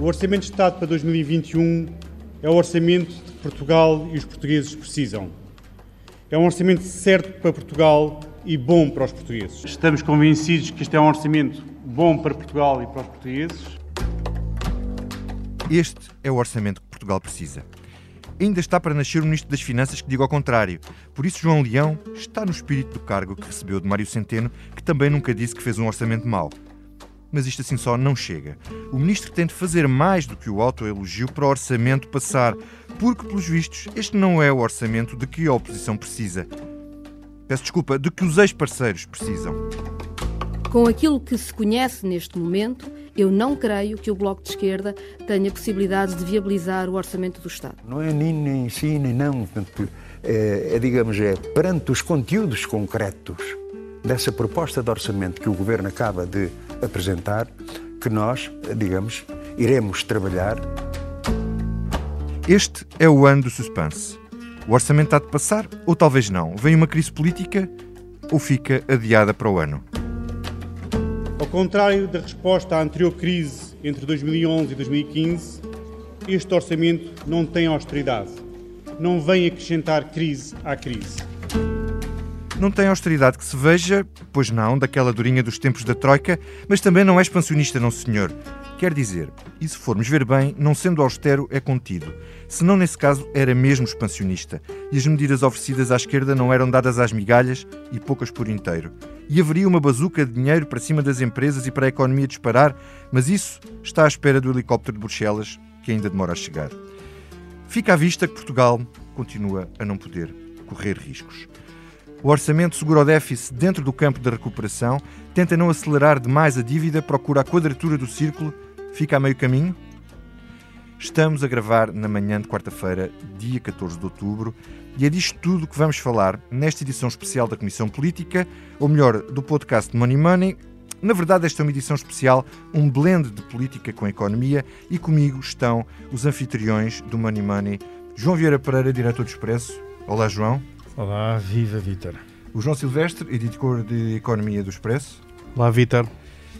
O Orçamento de Estado para 2021 é o orçamento que Portugal e os portugueses precisam. É um orçamento certo para Portugal e bom para os portugueses. Estamos convencidos que este é um orçamento bom para Portugal e para os portugueses. Este é o orçamento que Portugal precisa. Ainda está para nascer o Ministro das Finanças que diga ao contrário. Por isso, João Leão está no espírito do cargo que recebeu de Mário Centeno, que também nunca disse que fez um orçamento mau mas isto assim só não chega. O ministro tem de fazer mais do que o autoelogio para o orçamento passar, porque, pelos vistos, este não é o orçamento de que a oposição precisa. Peço desculpa, de que os ex-parceiros precisam. Com aquilo que se conhece neste momento, eu não creio que o Bloco de Esquerda tenha possibilidade de viabilizar o orçamento do Estado. Não é nem, nem sim, nem não. É, é, digamos, é perante os conteúdos concretos dessa proposta de orçamento que o Governo acaba de apresentar que nós, digamos, iremos trabalhar. Este é o ano do suspense. O orçamento há de passar ou talvez não? Vem uma crise política ou fica adiada para o ano? Ao contrário da resposta à anterior crise entre 2011 e 2015, este orçamento não tem austeridade. Não vem acrescentar crise à crise. Não tem austeridade que se veja, pois não, daquela durinha dos tempos da Troika, mas também não é expansionista, não senhor. Quer dizer, e se formos ver bem, não sendo austero, é contido. Se não, nesse caso, era mesmo expansionista. E as medidas oferecidas à esquerda não eram dadas às migalhas e poucas por inteiro. E haveria uma bazuca de dinheiro para cima das empresas e para a economia disparar, mas isso está à espera do helicóptero de Bruxelas, que ainda demora a chegar. Fica à vista que Portugal continua a não poder correr riscos. O orçamento segura o déficit dentro do campo da recuperação, tenta não acelerar demais a dívida, procura a quadratura do círculo, fica a meio caminho? Estamos a gravar na manhã de quarta-feira, dia 14 de outubro, e é disto tudo que vamos falar nesta edição especial da Comissão Política, ou melhor, do podcast Money Money. Na verdade, esta é uma edição especial, um blend de política com economia, e comigo estão os anfitriões do Money Money, João Vieira Pereira, diretor do Expresso. Olá, João. Olá, viva Vítor. O João Silvestre, editor de Economia do Expresso. Olá, Vítor.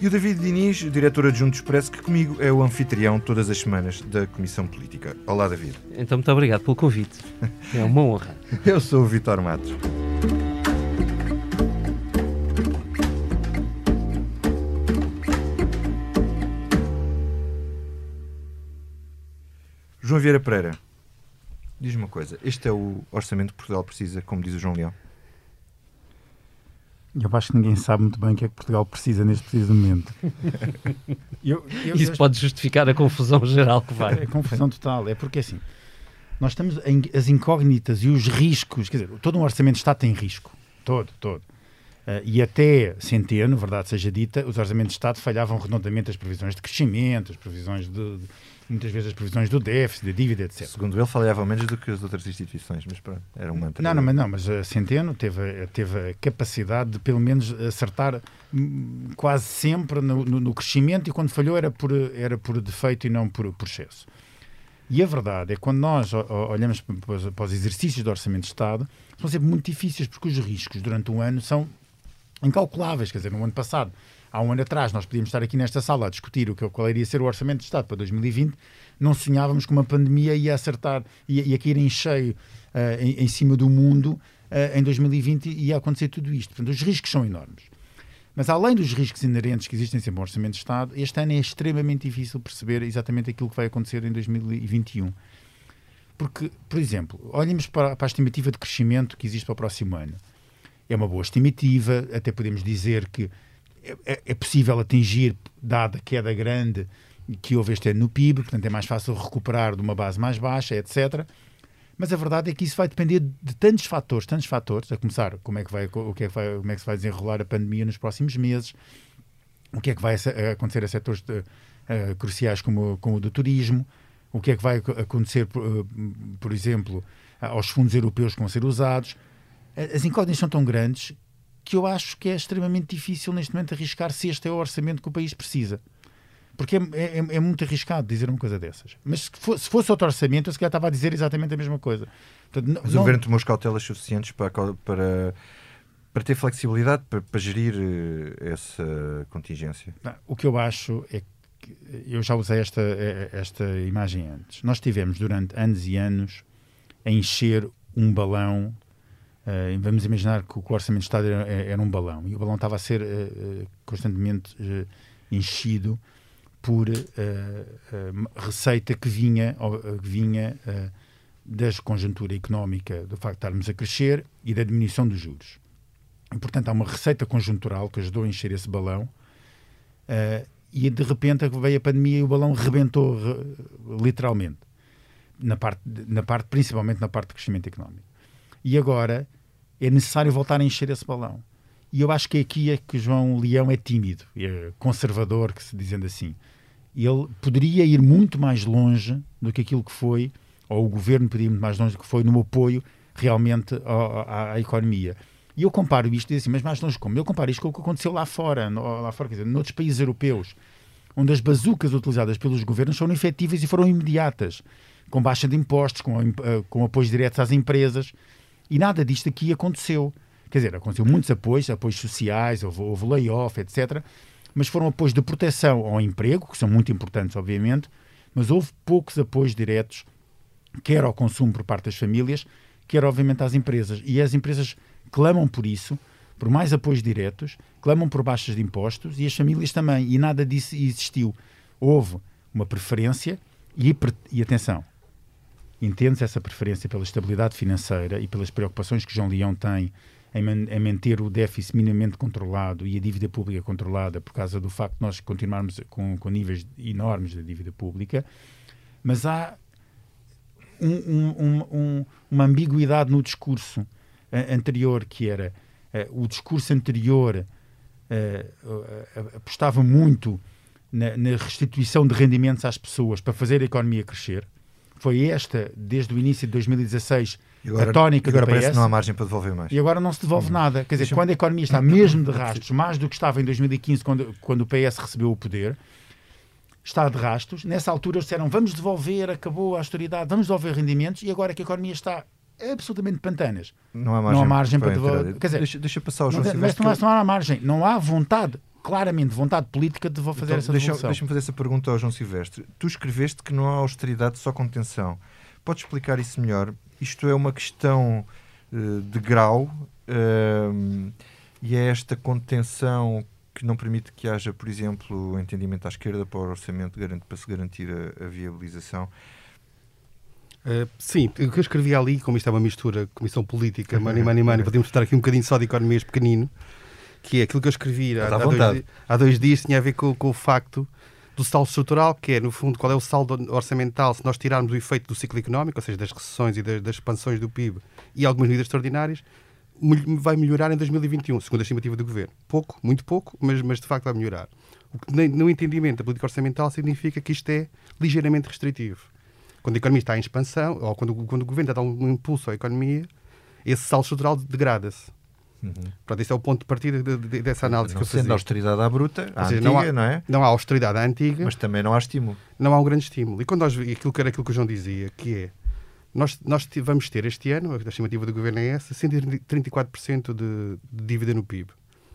E o David Diniz, diretor adjunto do Expresso, que comigo é o anfitrião todas as semanas da Comissão Política. Olá, David. Então, muito obrigado pelo convite. É uma honra. Eu sou o Vitor Matos. João Vieira Pereira, Diz-me uma coisa, este é o orçamento que Portugal precisa, como diz o João Leão? Eu acho que ninguém sabe muito bem o que é que Portugal precisa neste preciso momento. eu, eu, Isso eu, pode justificar a confusão geral que vai. É, a confusão total. É porque assim, nós estamos em, as incógnitas e os riscos, quer dizer, todo um orçamento de Estado tem risco. Todo, todo. Uh, e até centeno, verdade seja dita, os orçamentos de Estado falhavam redondamente as previsões de crescimento, as previsões de, de muitas vezes as previsões do déficit, da dívida, etc. Segundo ele, falhava menos do que as outras instituições, mas pronto, era um mantra. Não, não, mas, não, mas a Centeno teve, teve a capacidade de, pelo menos, acertar hum, quase sempre no, no, no crescimento e quando falhou era por, era por defeito e não por, por excesso. E a verdade é que quando nós olhamos para os exercícios do Orçamento de Estado, são sempre muito difíceis porque os riscos durante um ano são incalculáveis. Quer dizer, no ano passado há um ano atrás nós podíamos estar aqui nesta sala a discutir o que, qual iria ser o orçamento de Estado para 2020, não sonhávamos que uma pandemia ia acertar, ia, ia cair em cheio uh, em, em, cima do mundo uh, em 2020 e ia acontecer tudo isto. Portanto, os riscos são enormes. Mas além dos riscos inerentes que existem sempre no Orçamento de Estado, este ano é extremamente difícil perceber exatamente aquilo que vai acontecer em 2021. Porque, por exemplo, olhemos para, para a estimativa de crescimento que existe para o próximo ano. É uma boa estimativa, até podemos dizer que é, é, é possível atingir, dada a queda grande que houve este ano no PIB, portanto é mais fácil recuperar de uma base mais baixa, etc. Mas a verdade é que isso vai depender de tantos fatores, tantos fatores, a começar como é que vai, o que é que vai, como é que se vai desenrolar a pandemia nos próximos meses, o que é que vai acontecer a setores de, uh, cruciais como, como o do turismo, o que é que vai acontecer, por, por exemplo, aos fundos europeus que vão ser usados. As incógnitas são tão grandes que eu acho que é extremamente difícil neste momento arriscar se este é o orçamento que o país precisa. Porque é, é, é muito arriscado dizer uma coisa dessas. Mas se fosse, se fosse outro orçamento, eu se calhar estava a dizer exatamente a mesma coisa. Portanto, não, Mas o governo tomou as cautelas suficientes para, para, para ter flexibilidade para, para gerir eh, essa contingência? Não, o que eu acho é eu já usei esta, esta imagem antes. Nós tivemos durante anos e anos a encher um balão. Uh, vamos imaginar que o Orçamento de Estado era, era, um balão e o balão estava a ser uh, constantemente uh, enchido por receita que vinha, vinha da conjuntura económica, do facto de estarmos a crescer e da diminuição dos juros. E, portanto, há uma receita conjuntural que ajudou a encher esse balão e de repente veio a pandemia e o balão rebentou literalmente na parte, na parte principalmente na parte do crescimento económico e agora é necessário voltar a encher esse balão. E eu acho que aqui é que João Leão é tímido é conservador que se dizendo assim. Ele poderia ir muito mais longe do que aquilo que foi ou o governo poderia ir muito mais longe do que foi no apoio realmente à, à economia. E eu comparo isto, assim, mas mais longe como? Eu comparo isto com o que aconteceu lá fora, no, lá fora, quer dizer, noutros países europeus, onde as bazucas utilizadas pelos governos foram efetivas e foram imediatas, com baixa de impostos, com, eh, com apoios diretos às empresas, e nada disto aqui aconteceu. Quer dizer, aconteceu muitos apoios, apoios sociais, houve, houve layoff, etc., mas foram apoios de proteção ao emprego, que são muito importantes, obviamente, mas houve poucos apoios diretos, quer ao consumo por parte das famílias, quer, obviamente, às empresas. E as empresas clamam por isso, por mais apoios diretos, clamam por baixas de impostos e as famílias também. E nada disso existiu. Houve uma preferência e, e atenção, entende-se essa preferência pela estabilidade financeira e pelas preocupações que João Leão tem em, man em, manter o déficit minimamente controlado e a dívida pública controlada por causa do facto de nós continuarmos com, com níveis enormes de dívida pública, mas há um, um, um, uma ambiguidade no discurso anterior, que era uh, o discurso anterior uh, apostava muito na, na, restituição de rendimentos às pessoas para fazer a economia crescer. Foi esta, desde o início de 2016, agora, a tónica agora do PS. parece que não há margem para devolver mais. E agora não se devolve hum. nada. Quer dizer, quando a economia está mesmo de rastros, mais do que estava em 2015, quando, quando o PS recebeu o poder, está de rastros. Nessa altura eles disseram vamos devolver, acabou a austeridade, vamos devolver rendimentos, e agora que a economia está absolutamente pantanas. Não há margem, não há margem para, para Quer dizer, deixa, deixa passar o João não. Mas não, não há margem, não há vontade claramente vontade política de fazer então, essa deixa, Deixa-me fazer essa pergunta ao João Silvestre. Tu escreveste que não há austeridade, só contenção. Podes explicar isso melhor? Isto é uma questão uh, de grau uh, e é esta contenção que não permite que haja, por exemplo, entendimento à esquerda para o orçamento para se garantir a, a viabilização. Uh, sim, o que eu escrevi ali, como isto é uma mistura, comissão política, money, money, money, podemos estar aqui um bocadinho só de economias pequenino, que é aquilo que eu escrevi há, há, dois, há dois, dias, tinha a ver com, com, o facto do saldo estrutural, que é, no fundo, qual é o saldo orçamental se nós tirarmos o efeito do ciclo económico, ou seja, das recessões e das, das expansões do PIB e algumas medidas extraordinárias, vai melhorar em 2021, segundo a estimativa do Governo. Pouco, muito pouco, mas, mas de facto vai melhorar. O que, no entendimento da política orçamental, significa que isto é ligeiramente restritivo quando a economia está em expansão, ou quando, quando o governo dá um impulso à economia, esse saldo estrutural degrada-se. Uhum. Pronto, esse é o ponto de partida de, de, dessa análise não que eu sendo fazia. austeridade à bruta, à seja, antiga, não, há, não é? Não há austeridade à antiga. Mas também não há estímulo. Não há um grande estímulo. E quando nós, aquilo que era aquilo que o João dizia, que é, nós, nós vamos ter este ano, a estimativa do governo é essa, 134% de, de dívida no PIB,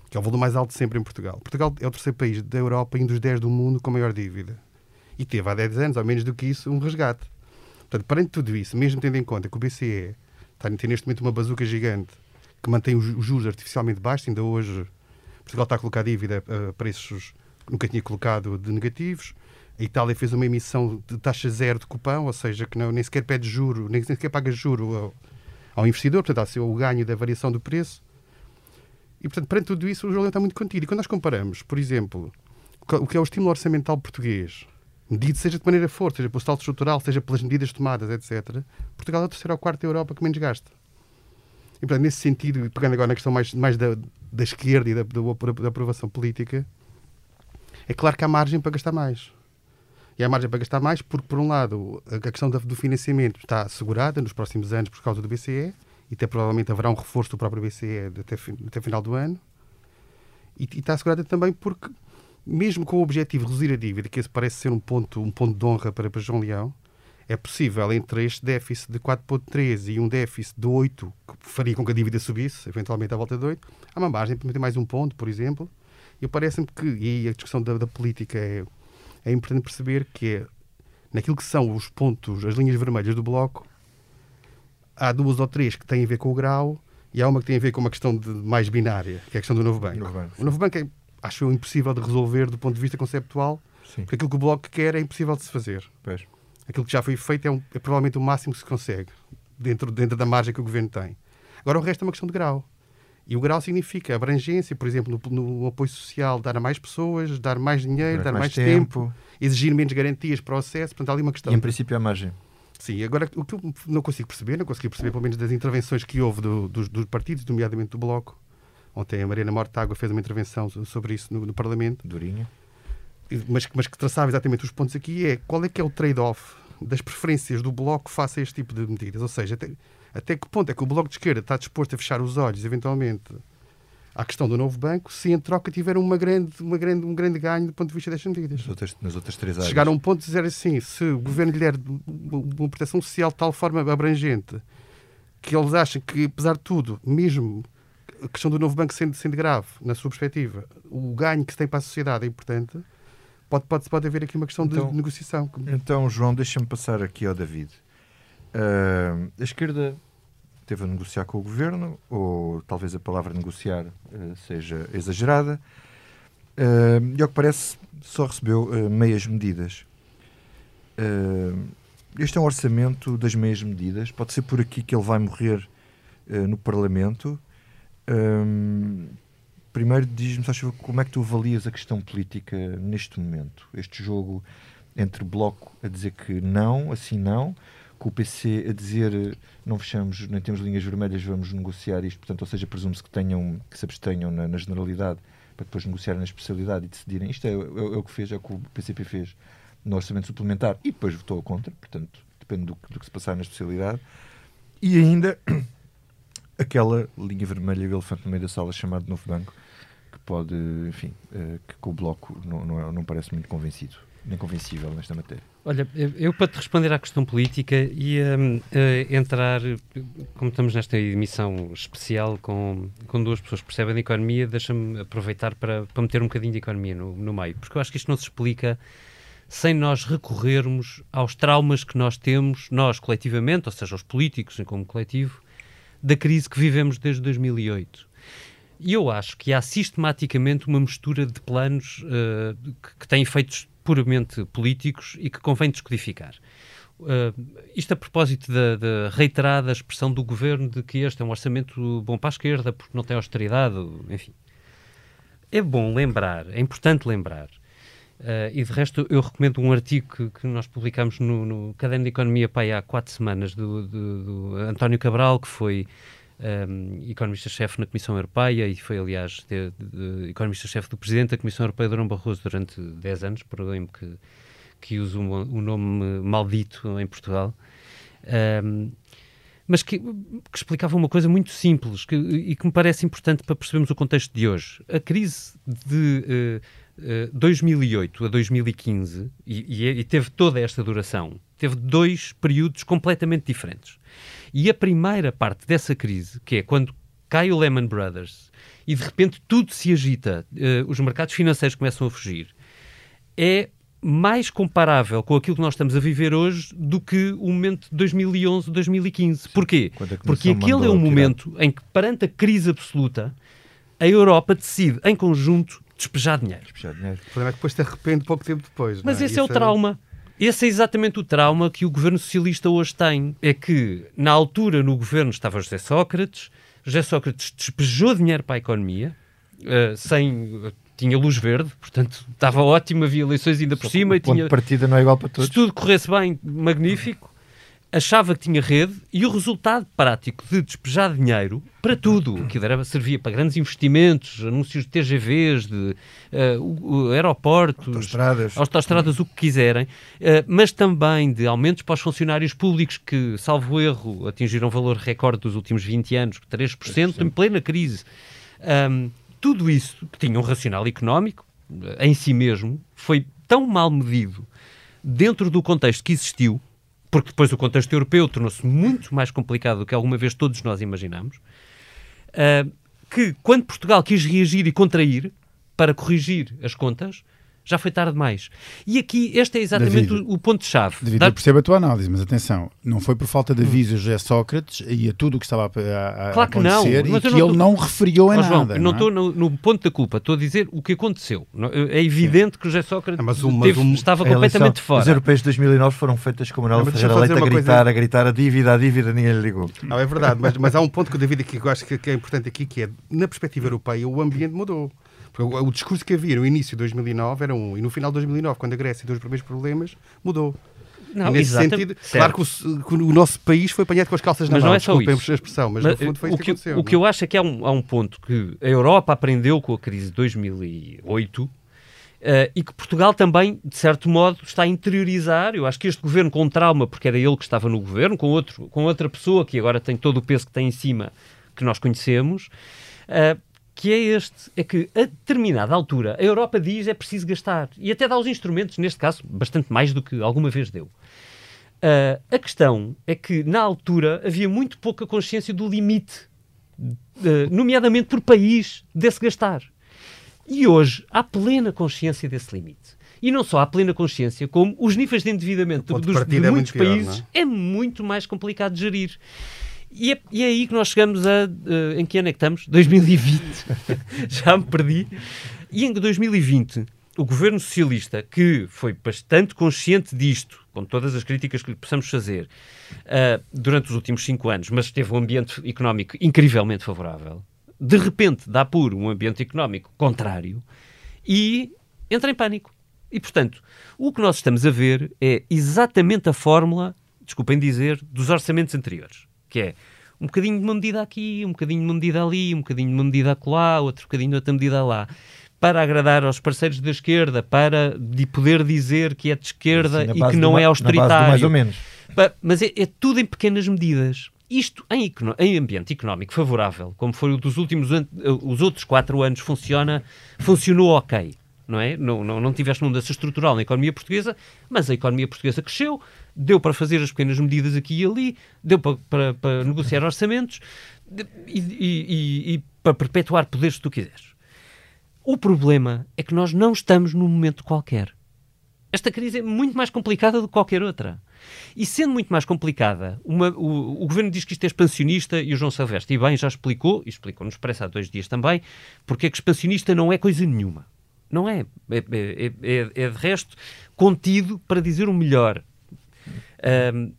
que é o valor mais alto sempre em Portugal. Portugal é o terceiro país da Europa e um dos 10 do mundo com maior dívida. E teve há 10 anos, ou menos do que isso, um resgate. Portanto, perante tudo isso, mesmo tendo em conta que o BCE está a ter neste momento uma bazuca gigante que mantém os juros artificialmente baixos, ainda hoje Portugal está a colocar dívida a preços que nunca tinha colocado de negativos. A Itália fez uma emissão de taxa zero de cupão, ou seja, que não, nem sequer pede juro, nem sequer paga juro ao, ao investidor, portanto, há o ganho da variação do preço. E, portanto, perante tudo isso, o jogo está muito contido. E quando nós comparamos, por exemplo, o que é o estímulo orçamental português medido seja de maneira for, seja pelo salto estrutural, seja pelas medidas tomadas, etc., Portugal é o terceiro ou quarto da Europa que menos gasta. E, portanto, nesse sentido, pegando agora na questão mais, mais da, da esquerda e da, da, da aprovação política, é claro que há margem para gastar mais. E há margem para gastar mais porque, por um lado, a questão do financiamento está assegurada nos próximos anos por causa do BCE e até provavelmente haverá um reforço do próprio BCE até, até final do ano. E, e está assegurada também porque mesmo com o objetivo de reduzir a dívida, que esse parece ser um ponto, um ponto de honra para, para João Leão, é possível entre este déficit de 4,3 e um déficit de 8, que faria com que a dívida subisse, eventualmente à volta de 8, há uma margem para meter mais um ponto, por exemplo. E parece-me que, e a discussão da, da política é, é importante perceber que é, naquilo que são os pontos, as linhas vermelhas do bloco, há duas ou três que têm a ver com o grau e há uma que tem a ver com uma questão de, mais binária, que é a questão do novo banco. Novo banco o novo banco é, acho impossível de resolver do ponto de vista conceptual, sim. porque aquilo que o bloco quer é impossível de se fazer. Pois. Aquilo que já foi feito é, um, é provavelmente o máximo que se consegue, dentro, dentro da margem que o governo tem. Agora o resto é uma questão de grau. E o grau significa abrangência, por exemplo, no, no apoio social, dar a mais pessoas, dar mais dinheiro, dar, dar mais, mais tempo. tempo. exigir menos garantias para o acesso. Portanto, há ali uma questão. E, em princípio, a margem. Sim, agora o que eu não consigo perceber, não consegui perceber, pelo menos das intervenções que houve do, dos, dos, partidos, nomeadamente do Bloco. Ontem a Mariana Mortágua fez uma intervenção sobre isso no, no Parlamento. Durinha. Mas, mas que traçava exatamente os pontos aqui é qual é que é o trade-off das preferências do Bloco face a este tipo de medidas. Ou seja, até, até que ponto é que o Bloco de Esquerda está disposto a fechar os olhos, eventualmente, à questão do novo banco, se em troca tiver uma grande, uma grande, um grande ganho do ponto de vista destas medidas. Nas outras, nas outras três áreas. Chegar a um ponto de dizer assim, se o governo lhe der uma proteção social de tal forma abrangente que eles acham que, apesar de tudo, mesmo a questão do novo banco sendo, sendo grave, na sua perspectiva, o ganho que se tem para a sociedade é importante, pode, pode, pode haver aqui uma questão então, de negociação. Então, João, deixa-me passar aqui ao David. Uh, a esquerda teve a negociar com o governo, ou talvez a palavra negociar uh, seja exagerada, uh, e ao que parece só recebeu meias medidas. este é um orçamento das meias medidas, pode ser por aqui que ele vai morrer no Parlamento. Primeiro, diz-me, como é que tu avalias a questão política neste momento? Este jogo entre Bloco a dizer que não, assim não, com o PC a dizer não fechamos, nem temos linhas vermelhas, vamos negociar isto, portanto, ou seja, presume-se que, tenham, que se abstenham na, na, generalidade para depois negociarem na especialidade e decidirem. Isto é, é, é, o que fez, é o que o PCP fez no orçamento suplementar e depois votou contra, portanto, depende do, do que se passar na especialidade. E ainda aquela linha vermelha, o elefante no meio da sala chamado Novo Banco, que pode, enfim, uh, que o Bloco não, não, é, não parece muito convencido nem convencível nesta matéria. Olha, eu para te responder à questão política ia uh, entrar, como estamos nesta emissão especial com, com duas pessoas que percebem de economia, deixa-me aproveitar para, para meter um bocadinho de economia no, no meio, porque eu acho que isto não se explica sem nós recorrermos aos traumas que nós temos, nós coletivamente, ou seja, os políticos como coletivo, da crise que vivemos desde 2008. E eu acho que há sistematicamente uma mistura de planos uh, que, que têm efeitos puramente políticos e que convém descodificar. Uh, isto a propósito da, da, reiterada expressão do governo de que este é um orçamento bom para a esquerda porque não tem austeridade, enfim. É bom lembrar, é importante lembrar, uh, e de resto eu recomendo um artigo que, que nós publicamos no, no Caderno de Economia pai, há quatro semanas do, do, do António Cabral, que foi um, economista-chefe na Comissão Europeia e foi, aliás, economista-chefe do Presidente da Comissão Europeia, Durão Barroso, durante 10 anos, perdoem-me que, que uso um, um nome maldito em Portugal. Um, mas que, que, explicava uma coisa muito simples que, e que me parece importante para percebermos o contexto de hoje. A crise de uh, uh, 2008 a 2015, e, e, e teve toda esta duração, teve dois períodos completamente diferentes. E a primeira parte dessa crise, que é quando cai o Lehman Brothers e de repente tudo se agita, uh, os mercados financeiros começam a fugir, é mais comparável com aquilo que nós estamos a viver hoje do que o momento de 2011, 2015. Porquê? Porque aquele é um momento em que, perante a crise absoluta, a Europa decide, em conjunto, despejar dinheiro. Despejar dinheiro. O problema é que depois te arrepende pouco tempo depois. Mas é? esse é o trauma. Esse é exatamente o trauma que o governo socialista hoje tem. É que, na altura, no governo estava José Sócrates, José Sócrates despejou dinheiro para a economia, uh, sem. Tinha luz verde, portanto estava ótimo, havia eleições ainda por Só cima. O ponto tinha, de partida não é igual para todos. Se tudo corresse bem, magnífico achava que tinha rede e o resultado prático de despejar dinheiro para tudo, que era, servia para grandes investimentos, anúncios de TGVs, de uh, aeroportos, autostradas. autostradas, o que quiserem, uh, mas também de aumentos para os funcionários públicos que, salvo erro, atingiram valor recorde dos últimos 20 anos, 3%, 3%. em plena crise. Um, tudo isso, que tinha um racional económico, em si mesmo, foi tão mal medido dentro do contexto que existiu, porque depois o contexto europeu tornou-se muito mais complicado do que alguma vez todos nós imaginamos, uh, que quando Portugal quis reagir e contrair para corrigir as contas, Já foi tarde demais. E aqui, este é exatamente David, o, o ponto-chave. David, Dar- eu percebo a tua análise, mas atenção, não foi por falta de aviso a José Sócrates e a tudo o que estava a, a- a Claro que não, acontecer mas e que não ele tô- não referiu a Ó, João, nada. não é? estou no, no ponto da culpa, estou a dizer o que aconteceu. Não- É evidente que o José Sócrates Ah, mas um- mas um- estava A eleição- completamente Os fora. europeus de 2009 foram feitas com Manuel Não, mas Ferreira Leite a gritar, coisa- a gritar a dívida, a dívida, ninguém lhe ligou. Não, é verdade, mas, mas há um ponto que o David aqui que eu acho que, que é importante aqui, que é, na perspectiva europeia, o ambiente mudou. Porque o, discurso que havia no início de 2009 era um, e no final de 2009, quando a Grécia deu os primeiros problemas, mudou. Não, nesse sentido, certo. claro que o, que o nosso país foi apanhado com as calças na Mas mão, não é só isso. a expressão, mas, Mas, no fundo foi o isso que, que, aconteceu. o que não eu acho é que há um, há um ponto que a Europa aprendeu com a crise de 2008 eh, e que Portugal também, de certo modo, está a interiorizar. Eu acho que este governo com trauma, porque era ele que estava no governo, com, outro, com outra pessoa que agora tem todo o peso que tem em cima, que nós conhecemos, eh, que é este, é que a determinada altura a Europa diz é preciso gastar e até dá os instrumentos, neste caso, bastante mais do que alguma vez deu. Ah, a questão é que, na altura, havia muito pouca consciência do limite, ah, nomeadamente por país, desse gastar. E hoje há plena consciência desse limite. E não só há plena consciência, como os níveis de endividamento de dos, de é muitos muito pior, países não é muito mais complicado de gerir. E é, e é aí que nós chegamos a. eh, em que ano é que estamos? 2020. Já me perdi. E em 2020, o governo socialista, que foi bastante consciente disto, com todas as críticas que lhe possamos fazer, ah, durante os últimos cinco anos, mas teve um ambiente económico incrivelmente favorável, de repente dá por um ambiente económico contrário e entra em pânico. E, portanto, o que nós estamos a ver é exatamente a fórmula, desculpem dizer, dos orçamentos anteriores, que é um bocadinho de uma medida aqui, um bocadinho de uma medida ali, um bocadinho de uma medida acolá, outro bocadinho de outra medida lá, para agradar aos parceiros da esquerda, para de poder dizer que é de esquerda Assim, e que não é austeritário. mais ou menos. Mas é, é tudo em pequenas medidas. Isto em, em ambiente económico favorável, como foi o dos últimos an- os outros quatro anos, funciona, funcionou ok. Não, é? não, não, não tiveste uma mudança estrutural na economia portuguesa, mas a economia portuguesa cresceu, deu para fazer as pequenas medidas aqui e ali, deu para, para, para negociar orçamentos e, e- e- para perpetuar poderes se tu quiseres. O problema é que nós não estamos num momento qualquer. Esta crise é muito mais complicada do que qualquer outra. E sendo muito mais complicada, uma- o, o governo diz que isto é expansionista e o João Silvestre, e bem, já explicou, e explicou no Expresso há dois dias também, porque é que expansionista não é coisa nenhuma. Não é. É, é- é- é de resto contido para dizer o melhor. Ahm,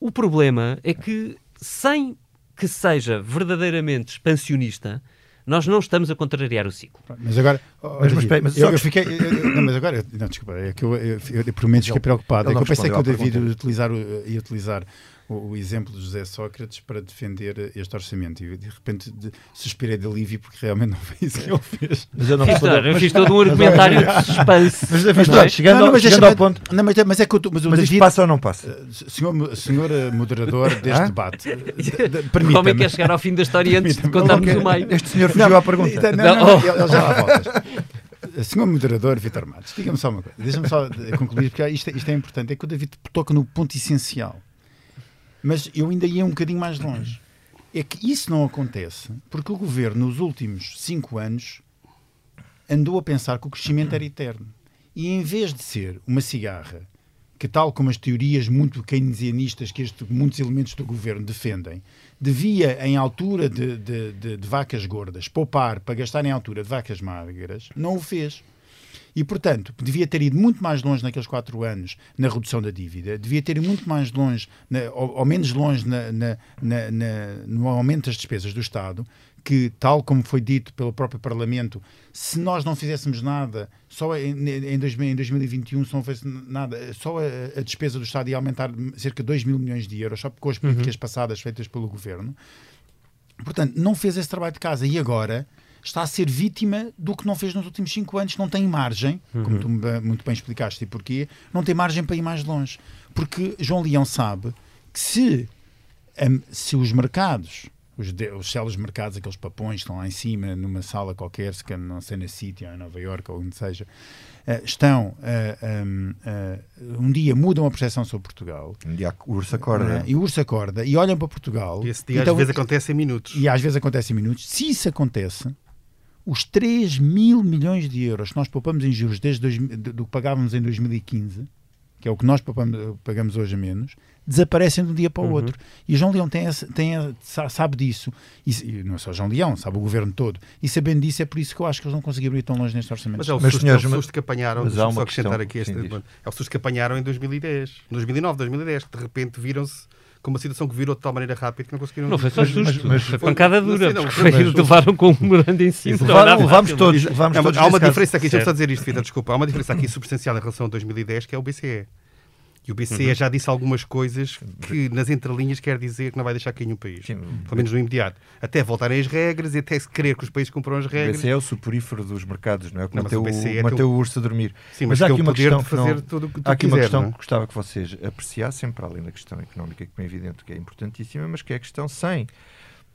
o problema é que, sem que seja verdadeiramente expansionista, nós não estamos a contrariar o ciclo. Mas agora, oh, Mas- mas mas eu, eu que- fiquei. eu- eu- não, mas agora, eu- não, desculpa, é que eu, eu, eu, eu por menos fiquei Ele- preocupado. ele É que não eu pensei que o David pergunta. ia utilizar, ia utilizar o, o exemplo de José Sócrates para defender este orçamento. E de repente de, suspirei de alívio porque realmente não foi isso que ele fez. Mas eu não Fiz, respondo. todo- eu fiz todo um argumentário de suspense. Mas, Não é? chegando, Não, mas chegando ao ponto. Não, mas, é- mas é que o, mas Mas isto David, passa ou não passa? eh, senhor, senhor eh, moderador deste debate, eh, de- de- O homem permita-me. quer chegar ao fim da história antes de contarmos o meio. Este senhor fugiu à pergunta. Não, não, não, Não. ele já lá voltas. Senhor moderador Vitor Matos, diga-me só uma coisa, deixa-me só eh, concluir, porque isto, é- isto é importante, é que o David toca no ponto essencial. Mas eu ainda ia um bocadinho mais longe. É que isso não acontece porque o governo, nos últimos cinco anos, andou a pensar que o crescimento era eterno. E em vez de ser uma cigarra, que tal como as teorias muito keynesianistas que este, muitos elementos do governo defendem, devia, em altura de, de- de- de vacas gordas, poupar para gastar em altura de vacas magras, não o fez. E, portanto, devia ter ido muito mais longe naqueles quatro anos na redução da dívida, devia ter ido muito mais longe, na- ou, ou menos longe na- na- no aumento das despesas do Estado, que, tal como foi dito pelo próprio Parlamento, se nós não fizéssemos nada, só em, em, 2000 em 2021, se não fosse nada, só a, a despesa do Estado ia aumentar cerca de 2 mil milhões de euros, só com as políticas passadas feitas pelo Governo. Portanto, não fez esse trabalho de casa e agora está a ser vítima do que não fez nos últimos cinco anos. Não tem margem, como tu me- muito bem explicaste e porquê, não tem margem para ir mais longe. Porque João Leão sabe que se, hum, se os mercados, os, de- os celos mercados, aqueles papões que estão lá em cima, numa sala qualquer, se não sei, na City ou em Nova Iorque ou onde seja, eh, estão, eh, hum, eh, um dia mudam a percepção sobre Portugal, Um dia o urso acorda. eh, e o urso acorda, e olham para Portugal. E esse dia então- às vezes acontece em minutos. e às vezes acontece em minutos. Se isso acontece, os 3 mil milhões de euros que nós poupamos em juros desde dois, do que pagávamos em 2015, que é o que nós poupamos, pagamos hoje a menos, desaparecem de um dia para o uhum. outro. E João Leão tem, tem, sabe disso. E, não é só João Leão, sabe o governo todo. E sabendo disso, é por isso que eu acho que eles não conseguiram ir tão longe neste orçamento. Mas é o mas, susto, senhores, é o susto que apanharam, mas só acrescentar aqui este, é o susto que apanharam em 2010, 2009, 2010, que de repente viram-se com uma situação que virou de tal maneira rápida que não conseguiram... Não foi só susto, mas, mas, foi pancada dura, não, foi, levaram com um morando em cima. Levaram, levámos todos. Levámos todos há uma diferença aqui, deixa-me só dizer isto, Vitor, desculpa, há uma diferença aqui substancial em relação a 2010, que é o BCE. E o BCE uhum. já disse algumas coisas que nas entrelinhas quer dizer que não vai deixar cair nenhum país. Sim. Pelo menos no imediato. Até voltarem as regras e até se querer que os países cumpram as regras. O BCE é o suporífero dos mercados, não é? Como não, o, BCE é o, o urso a dormir. Sim, mas, mas há aqui uma questão de fazer não, tudo que Há aqui quiser, uma questão é? que gostava que vocês apreciassem, para além da questão económica, que é evidente que é importantíssima, mas que é a questão sem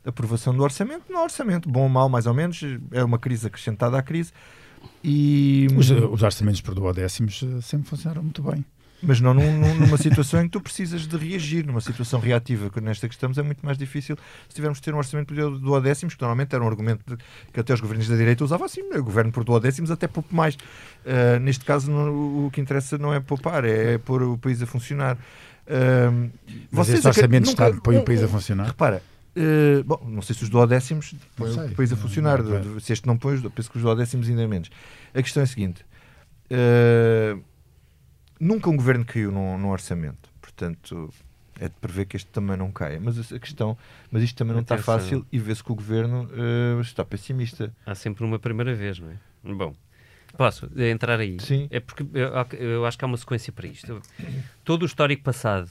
aprovação do orçamento. No orçamento, bom ou mal, mais ou menos, é uma crise acrescentada à crise. E... Os, os orçamentos por duodécimos eh, sempre funcionaram muito bem. Mas não num, numa situação em que tu precisas de reagir, numa situação reativa, que nesta que estamos é muito mais difícil se tivermos de ter um orçamento por duodécimos, que normalmente era um argumento que até os governos da direita usavam assim, o governo por duodécimos até pouco mais. Uh, neste caso, não, o que interessa não é poupar, é pôr o país a funcionar. Uh, Mas este orçamento de Estado põe o país a funcionar? Repara, Uh, bom, não sei se os duodécimos põem o país a funcionar. Não, não, não. Se este não põe, penso que os duodécimos ainda menos. A questão é a seguinte: uh, nunca um governo caiu num, num, orçamento. Portanto, é de prever que este também não caia. Mas a questão, mas isto também não está fácil e vê-se que o governo uh, está pessimista. Há sempre uma primeira vez, não é? Bom, posso entrar aí? Sim. É porque eu, eu acho que há uma sequência para isto. Todo o histórico passado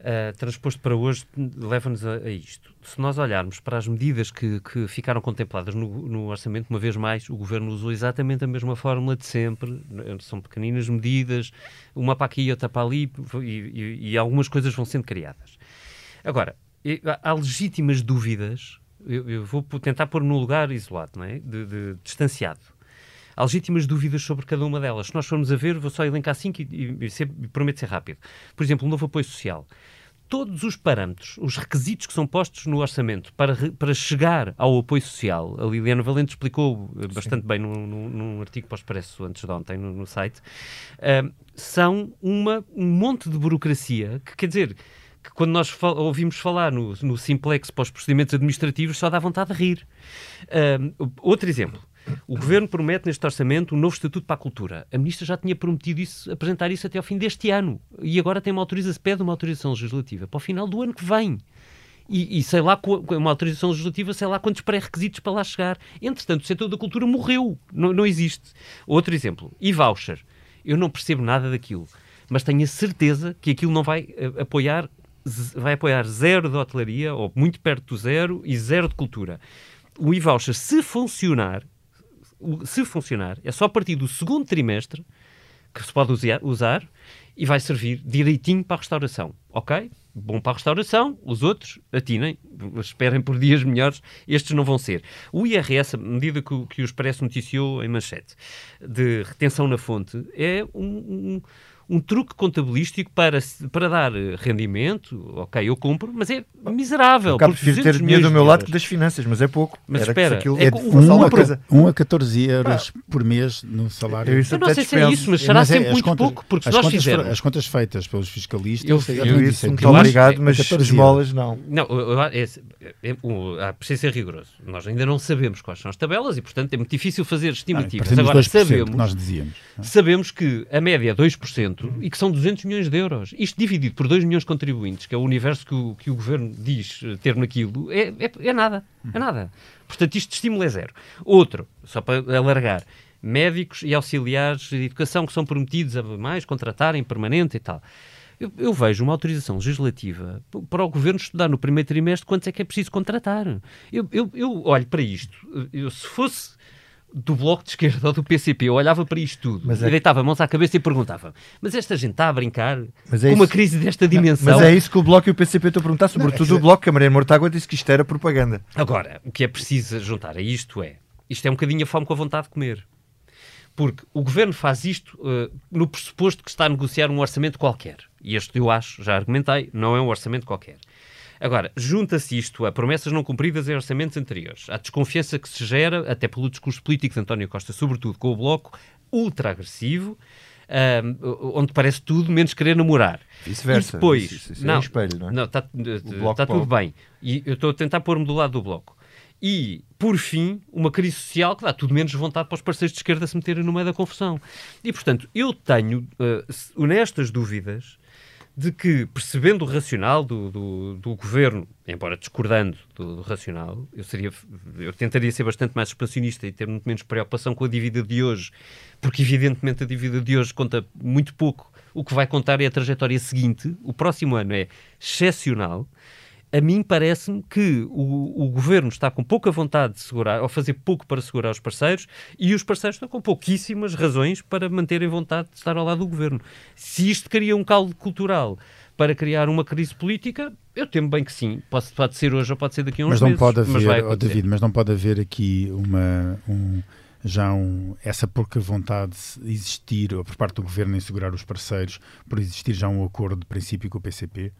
uh, transposto para hoje leva-nos a, a, isto. Se nós olharmos para as medidas que, que ficaram contempladas no, no, orçamento, uma vez mais, o governo usou exatamente a mesma fórmula de sempre. São pequeninas medidas, uma para aqui outra para ali, e, e, e algumas coisas vão sendo criadas. Agora, há legítimas dúvidas. Eu, eu vou tentar pôr no lugar isolado, não é? de, de distanciado há legítimas dúvidas sobre cada uma delas. Se nós formos a ver, vou só elencar cinco e, e, e prometo ser rápido. Por exemplo, o novo apoio social todos os parâmetros, os requisitos que são postos no orçamento para, para chegar ao apoio social, a Liliana Valente explicou eh, bastante Sim. bem num, num, num, artigo que expresso antes de ontem no, no site, uh, são uma, um monte de burocracia que, quer dizer, que quando nós fal ouvimos falar no, no simplex para os procedimentos administrativos só dá vontade de rir. Uh, outro exemplo. O Governo promete neste orçamento um novo Estatuto para a Cultura. A Ministra já tinha prometido isso, apresentar isso até ao fim deste ano. E agora tem uma autorização, pede uma autorização legislativa para o final do ano que vem. E, e, sei lá, uma autorização legislativa, sei lá quantos pré-requisitos para lá chegar. Entretanto, o setor da cultura morreu, não, não existe. Outro exemplo, e voucher. Eu não percebo nada daquilo, mas tenho a certeza que aquilo não vai uh, apoiar, vai apoiar zero de hotelaria, ou muito perto do zero, e zero de cultura. O e-voucher, se funcionar, se funcionar, é só a partir do segundo trimestre que se pode usar e vai servir direitinho para a restauração. Ok? Bom para a restauração, os outros atinem, esperem por dias melhores, estes não vão ser. O IRS, a medida que, que o Expresso noticiou em manchete, de retenção na fonte, é um, um um truque contabilístico para, para dar rendimento, ok, eu compro, mas é miserável. Eu prefiro ter dinheiro do meu lado que das finanças, mas é pouco. Mas Era espera, é, é um, a, coisa... 1 a 14 euros ah, por mês no salário. Eu, eu não sei se é isso, mas será mas é, sempre muito contas, pouco, porque se nós fizermos... As contas feitas pelos fiscalistas... Eu, eu, eu isso, muito obrigado, mas esmolas não. Não, é, é, é, precisa ser rigoroso. Nós ainda não sabemos quais são as tabelas e, portanto, é muito difícil fazer estimativas. Ah, Agora, sabemos, nós dizíamos. sabemos que a média é 2%, e que são 200 milhões de euros. Isto dividido por 2 milhões de contribuintes, que é o universo que o, que o governo diz eh, ter naquilo, é, é, é nada. É nada. Portanto, isto de estímulo é zero. Outro, só para alargar, médicos e auxiliares de educação que são prometidos a mais contratarem permanente e tal. Eu, eu, vejo uma autorização legislativa para o governo estudar no primeiro trimestre quantos é que é preciso contratar. Eu, eu, eu olho para isto, eu, se fosse do Bloco de Esquerda ou do PCP, eu olhava para isto tudo mas e é... deitava mãos à cabeça e perguntava mas esta gente está a brincar mas é com isso... uma crise desta dimensão? Mas é isso que o Bloco e o PCP estão a perguntar, sobretudo não, é... o Bloco, que a Maria Mortágua disse que isto era propaganda. Agora, o que é preciso juntar a isto é, isto é um bocadinho a fome com a vontade de comer. Porque o Governo faz isto uh, no pressuposto que está a negociar um orçamento qualquer. E este eu acho, já argumentei, não é um orçamento qualquer. Agora, junta-se isto a promessas não cumpridas em orçamentos anteriores, à desconfiança que se gera, até pelo discurso político de António Costa, sobretudo com o Bloco, ultra agressivo, um, onde parece tudo menos querer namorar. Vice-versa. Depois, Isso- isso é não, um espelho, não é? Não, está Bloco tá tudo bem. E eu estou a tentar pôr-me do lado do Bloco. E, por fim, uma crise social que dá tudo menos vontade para os parceiros de esquerda se meterem no meio da confusão. E, portanto, eu tenho uh, honestas dúvidas de que, percebendo o racional do, do, do governo, embora discordando do, do racional, eu, seria, eu tentaria ser bastante mais expansionista e ter muito menos preocupação com a dívida de hoje, porque, evidentemente, a dívida de hoje conta muito pouco. O que vai contar é a trajetória seguinte. O próximo ano é excepcional. A mim parece-me que o, o governo está com pouca vontade de segurar, ou fazer pouco para segurar os parceiros, e os parceiros estão com pouquíssimas razões para manterem vontade de estar ao lado do governo. Se isto cria um caldo cultural para criar uma crise política, eu temo bem que sim. Pode, pode ser hoje ou pode ser daqui a uns Mas não meses. pode mas vai haver, oh. David, mas não pode haver aqui uma um, já um, essa pouca vontade de existir ou por parte do governo em segurar os parceiros por existir já um acordo de princípio com o PCP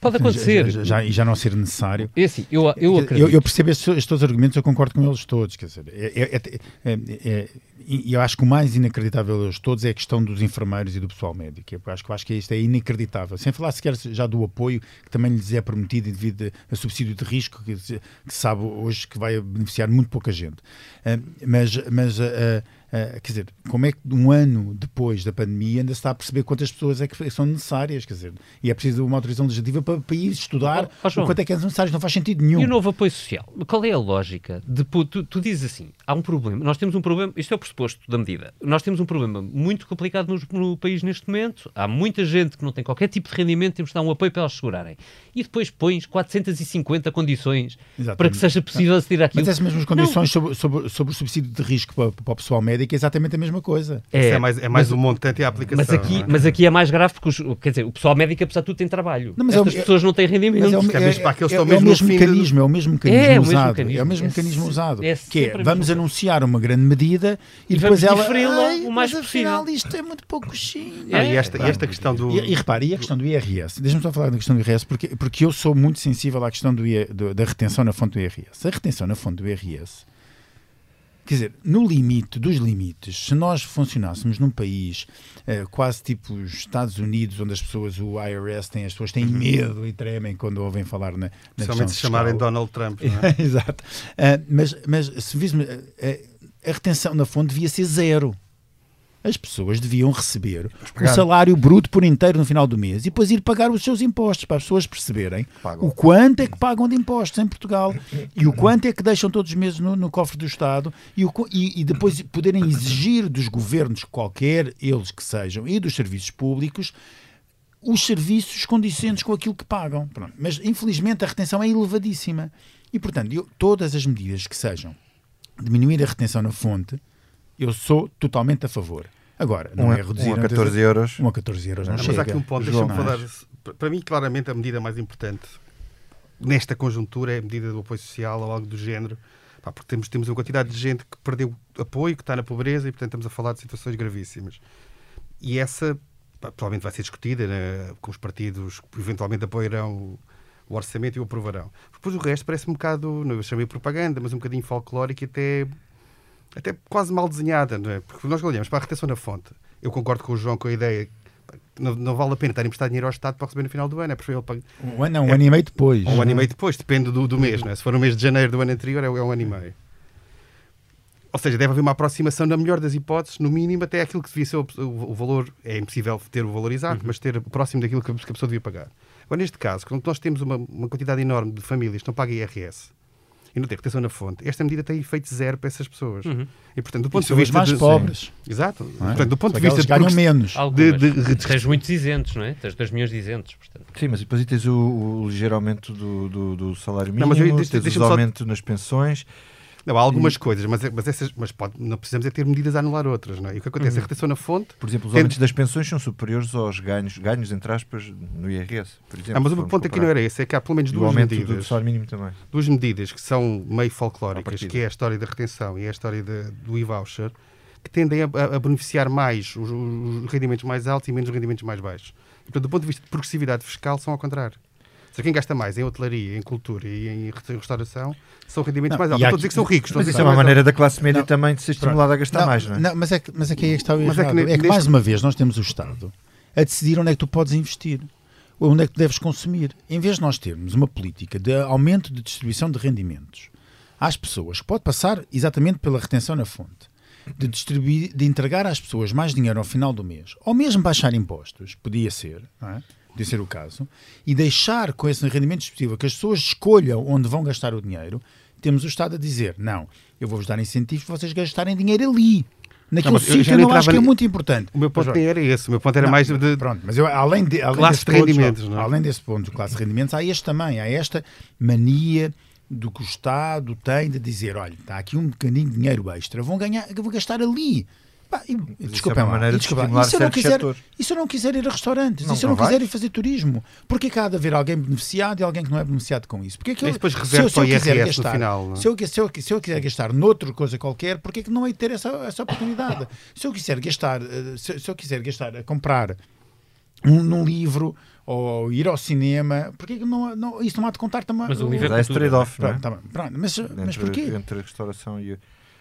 Pode acontecer. já, já- e já não ser necessário É assim, eu, eu acredito. eu, eu percebo estes, estes todos os argumentos, eu concordo com eles todos. Quer dizer, é, é- é- é- é- e eu acho que o mais inacreditável deles todos é a questão dos enfermeiros e do pessoal médico. Eu acho que, eu acho que isto é inacreditável. Sem falar sequer já do apoio que também lhes é prometido devido a, subsídio de risco, que, que sabe hoje que vai beneficiar muito pouca gente. Ah, mas, mas ah, ah, quer dizer, como é que um ano depois da pandemia ainda se está a perceber quantas pessoas é que são necessárias? Quer dizer, e é preciso uma autorização legislativa para, para ir estudar Ó, ó, João. o quanto é que é necessário. Não faz sentido nenhum. E o novo apoio social? Qual é a lógica? De, tu, tu dizes assim, há um problema, nós temos um problema, isto é o pressuposto da medida, nós temos um problema muito complicado nos- no, país neste momento, há muita gente que não tem qualquer tipo de rendimento, temos de dar um apoio para elas segurarem. E depois pões 450 condições Exatamente. para que seja possível aceder àquilo. Mas essas mesmas condições sobre, sobre, sobre o subsídio de risco para, para o pessoal médico é exatamente a mesma coisa. Isso é mais, é mais o montante e a aplicação. mas aqui, é? mas aqui é mais grave porque os- quer dizer, o pessoal médico, apesar de tudo, tem trabalho. Não, mas é Estas é- pessoas não têm rendimento. Mas é, o- que é mesmo é- é o mesmo mecanismo, é o mesmo mecanismo É, usado. É o mesmo É mecanismo usado. é que é, vamos anunciar uma grande medida e, E depois ela. diferi-la "Ai, o mais mas possível." afinal isto é muito pouquinho. Ah, e, esta, e esta questão do. E, e repare, e a questão do IRS? Deixa-me só falar da questão do IRS, porque, porque eu sou muito sensível à questão do- da retenção na fonte do IRS. A retenção na fonte do IRS, quer dizer, no limite dos limites, se nós funcionássemos num país eh, quase tipo os Estados Unidos, onde as pessoas, o IRS, tem, as pessoas têm medo e tremem quando ouvem falar na, na Especialmente se chamarem fiscal. Donald Trump. Não é? Exato. Ah, mas, mas se víssemos, ah, a retenção na fonte devia ser zero. As pessoas deviam receber o salário bruto por inteiro no final do mês e depois ir pagar os seus impostos para as pessoas perceberem Pagam. o quanto é que pagam de impostos em Portugal e o quanto é que deixam todos os meses no, no cofre do Estado e, o e- e depois poderem exigir dos governos, qualquer eles que sejam, e dos serviços públicos, os serviços condicentes com aquilo que pagam. Pronto. Mas, infelizmente, a retenção é elevadíssima. E, portanto, eu- todas as medidas que sejam diminuir a retenção na fonte, eu sou totalmente a favor. Agora, não Um é reduzir um a 14 euros. Um a 14 euros não, Não, mas chega. há aqui um ponto, deixa-me falar. Para mim, claramente, a medida mais importante nesta conjuntura é a medida do apoio social ou algo do género. Pá, porque temos, temos uma quantidade de gente que perdeu apoio, que está na pobreza e, portanto, estamos a falar de situações gravíssimas. E essa pá, provavelmente vai ser discutida né, com os partidos que eventualmente apoiarão o orçamento e o aprovarão. Depois o resto parece um bocado, não eu chamei propaganda, mas um bocadinho folclórico e até, até quase mal desenhada, não é? Porque nós olhamos para a retenção na fonte. Eu concordo com o João com a ideia não, não vale a pena estar a emprestar dinheiro ao Estado para receber no final do ano. É preferível pagar Um ano, não, um ano e meio depois. um ano e meio depois, depende do, do mês, não é? Se for no mês de janeiro do ano anterior, é, é um ano e meio. Ou seja, deve haver uma aproximação, na melhor das hipóteses, no mínimo, até aquilo que devia ser o, o- o valor. É impossível ter o valor exato, mas ter próximo daquilo que a, que a pessoa devia pagar. Agora, neste caso, quando nós temos uma, uma quantidade enorme de famílias que não pagam IRS e não têm retenção na fonte, esta medida tem efeito zero para essas pessoas. E, portanto, do E ponto de são os vista. mais de- pobres. Exato. não é? Portanto, do ponto Só de vista de ganham progress- menos. De- de- Tens muitos isentos, não é? Tens 2 milhões de isentos, portanto. Sim, mas depois aí tens o, o ligeiro aumento do, do, do salário Não, mínimo, mas eu- tens o deixa-me só- aumento nas pensões. Não, há algumas coisas, mas, é- mas, essas, mas pode, não precisamos é ter medidas a anular outras. Não é? E o que acontece? A retenção na fonte. Por exemplo, os Tem- aumentos das pensões são superiores aos ganhos, ganhos entre aspas, no IRS. Por exemplo, Ah, mas o ponto aqui comparar. não era esse, é que há pelo menos E duas aumento do medidas. salário mínimo também. duas medidas que são meio folclóricas, que é a história da retenção e a história de- do e-voucher, que tendem a, a- a beneficiar mais os, os rendimentos mais altos e menos os rendimentos mais baixos. E, portanto, do ponto de vista de progressividade fiscal, são ao contrário. Seja, quem gasta mais em hotelaria, em cultura e em restauração são rendimentos Não, mais altos. Não estou a dizer que são ricos. Mas isso é uma maneira da classe média Não, também de ser estimulada a gastar mais, não é? mas é que, mas é que aí está o Mas é que errado. ne- é que, neste- mais uma vez nós temos o Estado a decidir onde é que tu podes investir, onde é que tu deves consumir. Em vez de nós termos uma política de aumento de distribuição de rendimentos às pessoas, que pode passar exatamente pela retenção na fonte, de distribuir, de entregar às pessoas mais dinheiro ao final do mês, ou mesmo baixar impostos, podia ser, não é? Podia ser o caso, e deixar com esse rendimento disponível que as pessoas escolham onde vão gastar o dinheiro, temos o Estado a dizer, não, eu vou-vos dar incentivos para vocês gastarem dinheiro ali. Naquele eu já sítio não eu não acho que é muito importante. O meu ponto Mas, era esse. O meu ponto era não, mais de. Pronto, mas eu, além, de, além Classe desse de ponto, rendimentos, não é? além desse ponto de classe de rendimentos, há este também, há esta mania do que o Estado tem de dizer, olha, está aqui um bocadinho de dinheiro extra, vão ganhar, vou gastar ali. Pá, e, desculpem é uma maneira e de desculpem lá, estimular e se eu não certos quiser, setores. e se eu não quiser ir a restaurantes, Não, e se eu não não quiser ir fazer turismo, porquê que há de haver alguém beneficiado e alguém que não é beneficiado com isso? Porque é que eu, E depois se eu, se eu quiser gastar, final, é? se eu, se, eu, se eu quiser gastar noutra coisa qualquer, porquê que não hei de ter essa, essa oportunidade? Se eu quiser gastar, eh, se, se eu quiser gastar a comprar um, num livro ou ir ao cinema, porquê que não, não, isso não há de contar também? Mas o livro Mas é esse cultura, trade-off, não é? Pronto, tá pronto, mas, mas entre, porquê? entre a restauração e.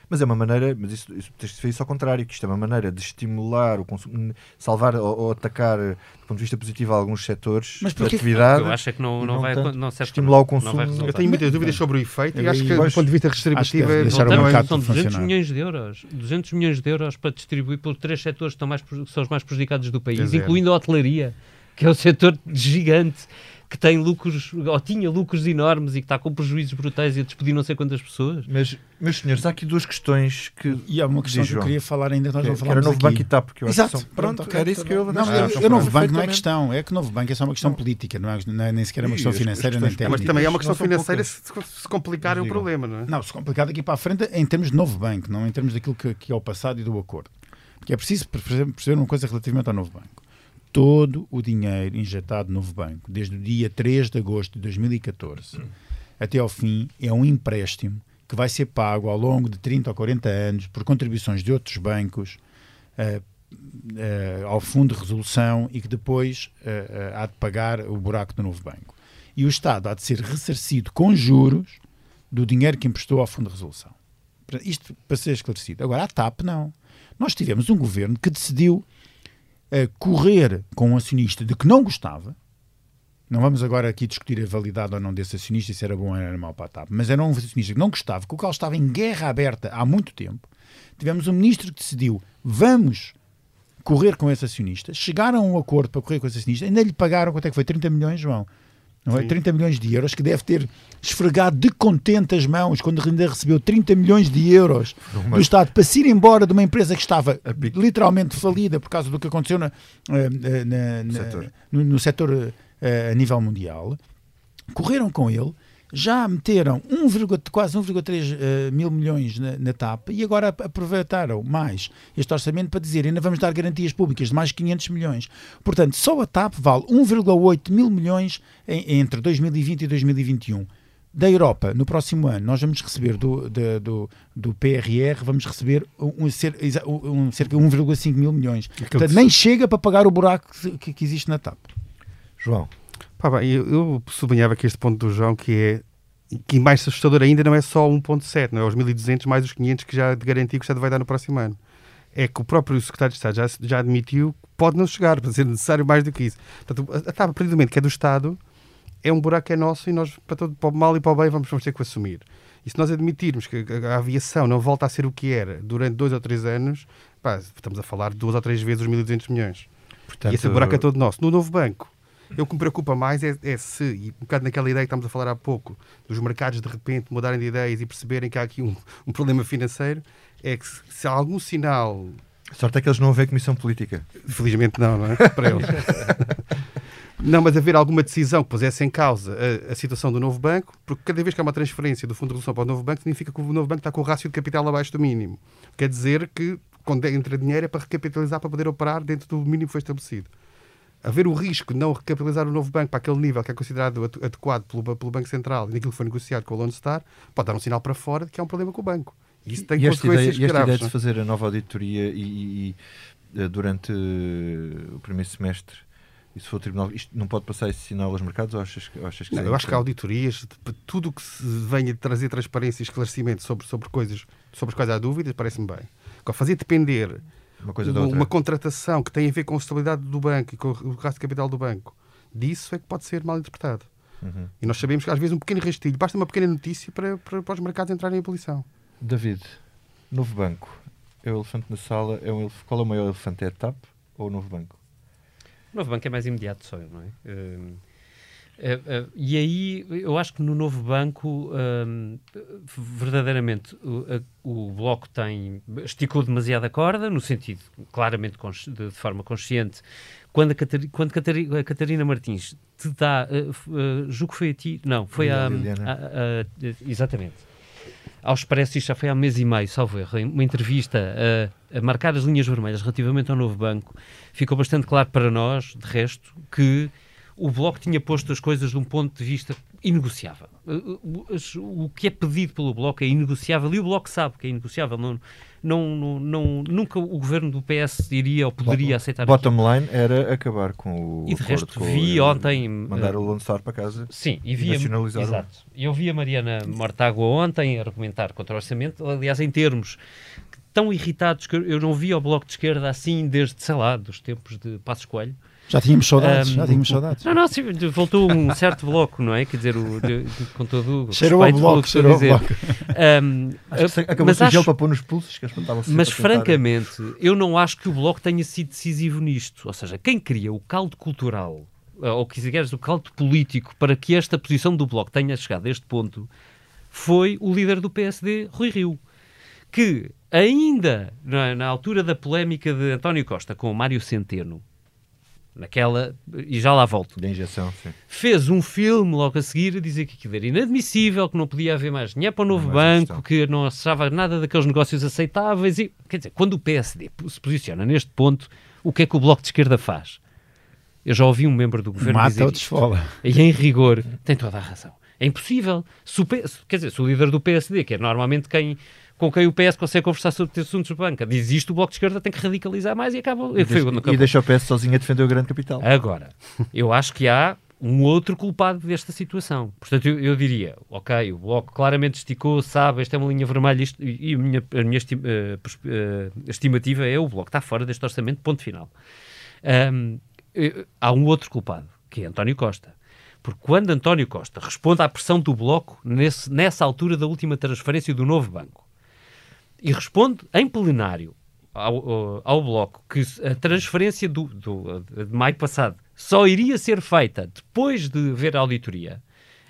Mas é uma maneira, mas isso, isso tens de ver isso ao contrário, que isto é uma maneira de estimular o consumo, salvar ou, ou atacar do ponto de vista positivo alguns setores Mas de porquê- atividade. Eu acho é que não, não, não vai, tanto não serve estimular o. Não consumo. Eu tenho muitas dúvidas sobre o efeito e acho que, do ponto de vista redistributivo, é deixar o Voltamos, mercado são 200 funcionar. milhões de euros. 200 milhões de euros para distribuir por três setores que, estão mais, que são os mais prejudicados do país, é. incluindo a hotelaria, que é um setor gigante, que tem lucros, ou tinha lucros enormes e que está com prejuízos brutais e a despedir não sei quantas pessoas. Mas, meus senhores, há aqui duas questões que. E há uma questão que eu queria falar ainda, que nós que, não que era falámos Novo aqui. Banco e TAP, que eu acho Exato, que são, pronto, pronto, era isso que eu ia Não, deixar. eu, eu Novo Banco não é questão, é que Novo Banco é só uma questão política, não é, não é nem sequer uma Ih, questão as financeira nem técnica. Mas também é uma Não questão financeira, se, se complicar é um Digam. problema, não é? Não, se complicar daqui para a frente em termos de novo banco, não em termos daquilo que, que é o passado e do acordo. Porque é preciso perceber uma coisa relativamente ao novo banco. Todo o dinheiro injetado no novo banco, desde o dia 3 de agosto de 2014 até ao fim, é um empréstimo que vai ser pago ao longo de 30 ou 40 anos por contribuições de outros bancos eh, eh, ao fundo de resolução e que depois eh, há de pagar o buraco do novo banco. E o Estado há de ser ressarcido com juros do dinheiro que emprestou ao fundo de resolução. Isto para ser esclarecido. Agora, a TAP não. Nós tivemos um governo que decidiu eh, correr com um acionista de que não gostava. Não vamos agora aqui discutir a validade ou não desse acionista, se era bom ou era mau para a TAP, mas era um acionista que não gostava, com o qual estava em guerra aberta há muito tempo. Tivemos um ministro que decidiu, vamos correr com esse acionista, chegaram a um acordo para correr com esse acionista, ainda lhe pagaram, quanto é que foi? 30 milhões, João? Não é? Sim. 30 milhões de euros, que deve ter esfregado de contente as mãos quando ainda recebeu 30 milhões de euros do Estado para se ir embora de uma empresa que estava A literalmente falida por causa do que aconteceu na- eh, eh, na- na- setor. no, no setor eh, a nível mundial. Correram com ele, já meteram 1, quase 1,3 eh, mil milhões na, na TAP e agora ap- aproveitaram mais este orçamento para dizer ainda vamos dar garantias públicas de mais 500 milhões. Portanto, só a TAP vale 1,8 mil milhões em- entre 2020 e 2021. Da Europa, no próximo ano, nós vamos receber do, da- do, do PRR, vamos receber um, um- cerca de 1,5 mil milhões. Portanto, nem chega para pagar o buraco que, que existe na TAP. João, Pá, bem, eu, eu sublinhava aqui este ponto do João que é que mais assustador ainda não é só 1.7, não é os 1.200 mais os 500 que já de garantia que o Estado vai dar no próximo ano. É que o próprio Secretário de Estado já, já admitiu que pode não chegar, para ser necessário mais do que isso. Portanto, a, a partir do momento que é do Estado, é um buraco é nosso e nós, para, todo, para o mal e para o bem, vamos, vamos ter que assumir. E se nós admitirmos que a, a aviação não volta a ser o que era durante dois ou três anos, pá, estamos a falar de duas ou três vezes os 1.200 milhões. portanto, E esse buraco é todo nosso. No novo banco, eu o que me preocupa mais é, é se, e um bocado naquela ideia que estamos a falar há pouco, dos mercados de repente mudarem de ideias e perceberem que há aqui um, um problema financeiro, é que se, se há algum sinal, a sorte é que eles não vêem comissão política. felizmente não, não é? Para eles. Não, mas haver alguma decisão que pusesse em causa a, a situação do novo banco, porque cada vez que há uma transferência do Fundo de Resolução para o novo banco, significa que o novo banco está com o rácio de capital abaixo do mínimo. Quer dizer que quando entra dinheiro é para recapitalizar para poder operar dentro do mínimo que foi estabelecido. Haver o risco de não recapitalizar o novo banco para aquele nível que é considerado ade- adequado pelo, pelo Banco Central e naquilo que foi negociado com o Lone Star, pode dar um sinal para fora de que há um problema com o banco. E isso tem e esta ideia, consequências e esta graves. ideia de é? fazer a nova auditoria e, e- eh, durante eh, o primeiro semestre E se for o Tribunal, isto não pode passar esse sinal aos mercados ou achas, ou achas que não, Eu acho que há auditorias, tudo que se venha trazer transparência e esclarecimento sobre, sobre coisas sobre as quais há dúvidas, parece-me bem. Fazer depender uma, coisa uma, uma contratação que tem a ver com a estabilidade do banco e com o gasto de capital do banco, disso é que pode ser mal interpretado. Uhum. E nós sabemos que às vezes um pequeno rastilho, basta uma pequena notícia para, para, para os mercados entrarem em ebulição. David, novo banco, é o elefante na sala, é um, qual é o maior elefante? É a TAP ou o novo banco? O novo banco é mais imediato só, não é? Uh, uh, uh, e aí eu acho que no novo banco hum, verdadeiramente o, o, Bloco tem esticou demasiado a corda, no sentido claramente de, de forma consciente. Quando a, Catarina, quando a Catarina Martins te dá, uh, uh, julgo que foi a ti, não, foi a, a, exatamente, ao Expresso, isto já foi há um mês e meio, salvo erro, uma entrevista a, a, marcar as linhas vermelhas relativamente ao novo banco, ficou bastante claro para nós, de resto, que o Bloco tinha posto as coisas de um ponto de vista inegociável. O que é pedido pelo Bloco é inegociável e o Bloco sabe que é inegociável. Não, não, não, não nunca o governo do PS iria ou poderia aceitar Bottom aquilo. line era acabar com o. E de resto, vi ontem. Mandar uh, o Lone Star para casa. Sim, e vi. Nacionalizar exato. Eu vi a Mariana Mortágua ontem argumentar contra o orçamento, aliás, em termos tão irritados que eu não vi o Bloco de Esquerda assim desde, sei lá, dos tempos de Passos Coelho. Já tínhamos saudades, um, já tínhamos saudades. Não, não, sim, voltou um certo bloco, não é? Quer dizer, o, de, de, com todo o cheirou o bloco, cheirou ao bloco. Um, acabou mas acho, para pôr nos pulsos, que Mas francamente, eu não acho que o bloco tenha sido decisivo nisto. Ou seja, quem cria o caldo cultural, ou que queres o caldo político, para que esta posição do bloco tenha chegado a este ponto, foi o líder do PSD, Rui Rio. Que ainda na, na altura da polémica de António Costa com o Mário Centeno, naquela, e já lá volto. Da injeção, sim. Fez um filme logo a seguir a dizer que aquilo era inadmissível, que não podia haver mais dinheiro para o novo banco, que não achava nada daqueles negócios aceitáveis. E, quer dizer, quando o PSD se posiciona neste ponto, o que é que o Bloco de Esquerda faz? Eu já ouvi um membro do governo Mata dizer ou desfola. E em rigor, tem toda a razão. É impossível. Se o, quer dizer, se o líder do PSD, que é normalmente quem com quem o PS consegue conversar sobre assuntos de banca. Diz isto, o Bloco de Esquerda tem que radicalizar mais e acaba. E, deixa, e deixa o PS sozinho a defender o grande capital. Agora, eu acho que há um outro culpado desta situação. Portanto, eu, eu, diria, ok, o Bloco claramente esticou, sabe, esta é uma linha vermelha isto, e a minha, a minha estima, uh, estimativa é o Bloco está fora deste orçamento, ponto final. Um, há um outro culpado, que é António Costa. Porque quando António Costa responde à pressão do Bloco nesse, nessa altura da última transferência do novo banco, e responde em plenário ao, ao, Bloco que a transferência do, do, de maio passado só iria ser feita depois de ver a auditoria,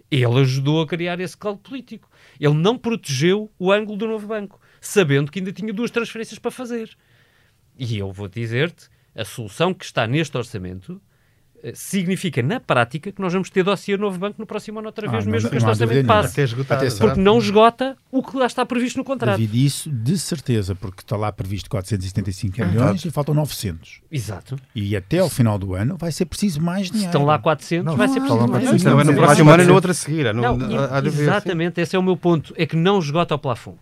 ele ajudou a criar esse caldo político. Ele não protegeu o ângulo do novo banco, sabendo que ainda tinha duas transferências para fazer. E eu vou dizer-te, a solução que está neste orçamento significa, na prática, que nós vamos ter dossiê novo banco no próximo ano outra vez, ah, mesmo não, que este orçamento passe. Porque não esgota o que lá está previsto no contrato. David, isso de certeza, porque está lá previsto 475 milhões Exato. e faltam 900. Exato. E até ao final do ano vai ser preciso mais dinheiro. Se estão lá 400, não, vai ser preciso mais dinheiro. Não, é no próximo ano e no outro a seguir. Não, exatamente, esse é o meu ponto. É que não esgota o plafond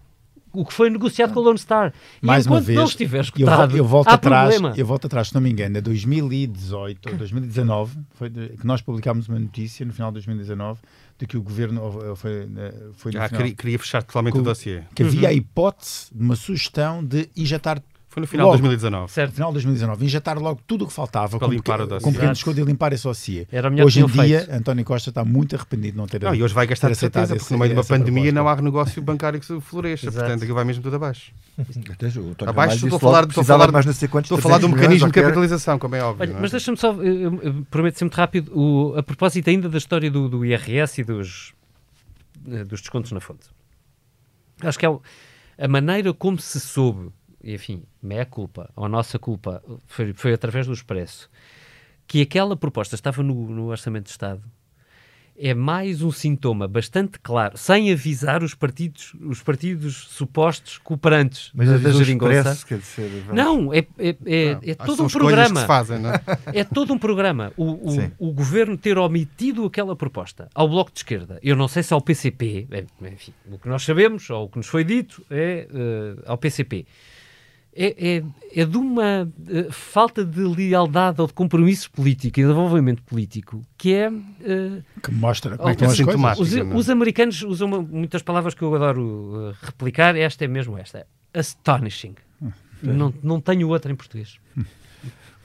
o que foi negociado com o Lone Star. E Mais uma vez, não estiver escutado, eu, volto atrás, problema. Eu volto atrás, se não me engano, a 2018 ou 2019, foi de, que nós publicámos uma notícia no final de 2019 de que o governo foi, eh, foi ah, final, queria, queria, fechar totalmente o dossiê. Que havia uhum. a hipótese de uma sugestão de injetar foi no final logo, de 2019. Certo. No final de 2019. Injetar logo tudo o que faltava para limpar o dossiê. Com pequeno e limpar esse dossiê. Hoje em dia, feito. António Costa está muito arrependido de não ter Não, e hoje vai gastar de certeza, porque no meio de uma pandemia proposta. não há negócio bancário que se floresça. Portanto, aqui vai mesmo tudo abaixo. abaixo, estou a falar, estou a falar, mais não sei quantos, estou a falar do mecanismo de capitalização, como é óbvio. Olha, é? Mas deixa-me só, prometo ser muito rápido, o, a propósito ainda da história do, do IRS e dos, eh, dos descontos na fonte. Acho que é a maneira como se soube enfim, meia culpa, ou nossa culpa, foi, foi através do Expresso, que aquela proposta estava no, no Orçamento de Estado, é mais um sintoma bastante claro, sem avisar os partidos, os partidos supostos cooperantes Mas da. Quer dizer, não, é, é, é, é todo um programa. Fazem, é? é? todo um programa. O, o, o, governo ter omitido aquela proposta ao Bloco de Esquerda, eu não sei se ao PCP, enfim, o que nós sabemos, ou o que nos foi dito, é uh, ao PCP é, é, é de uma uh, falta de lealdade ou de compromisso político e de desenvolvimento político que é. Uh, que mostra como é que estão as coisas. Os, os, americanos usam uma, muitas palavras que eu adoro uh, replicar, esta é mesmo esta: astonishing. Hum, não, não tenho outra em português.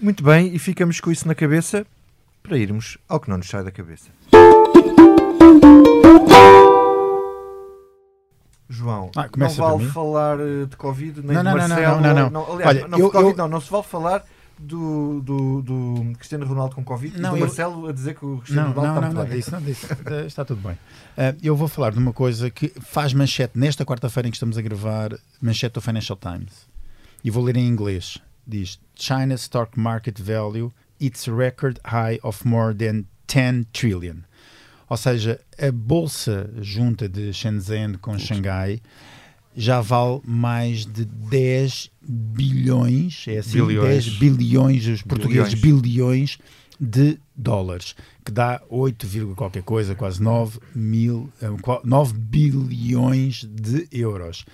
Muito bem, e ficamos com isso na cabeça para irmos ao que não nos sai da cabeça. João, ah, não vale falar eh, de Covid, nem não, de Marcelo. Não, não, não. não. Aliás, Olha, não, eu, COVID, eu... não, não se vale falar do, do, do, Cristiano Ronaldo com Covid não, e do eu... Marcelo a dizer que o Cristiano não, Ronaldo não, está não, não, isso, não, isso, eh, está tudo bem. Uh, eu vou falar de uma coisa que faz manchete nesta quarta-feira em que estamos a gravar, manchete do Financial Times. E vou ler em inglês. Diz, China's stock market value its record high of more than 10 trillion. Ou seja, a bolsa junta de Shenzhen com Xangai já vale mais de 10 bilhões, é assim, bilhões. 10 bilhões, os portugueses bilhões, bilhões de dólares, que dá 8, qualquer coisa, quase 9 mil, 9 eh, bilhões de euros.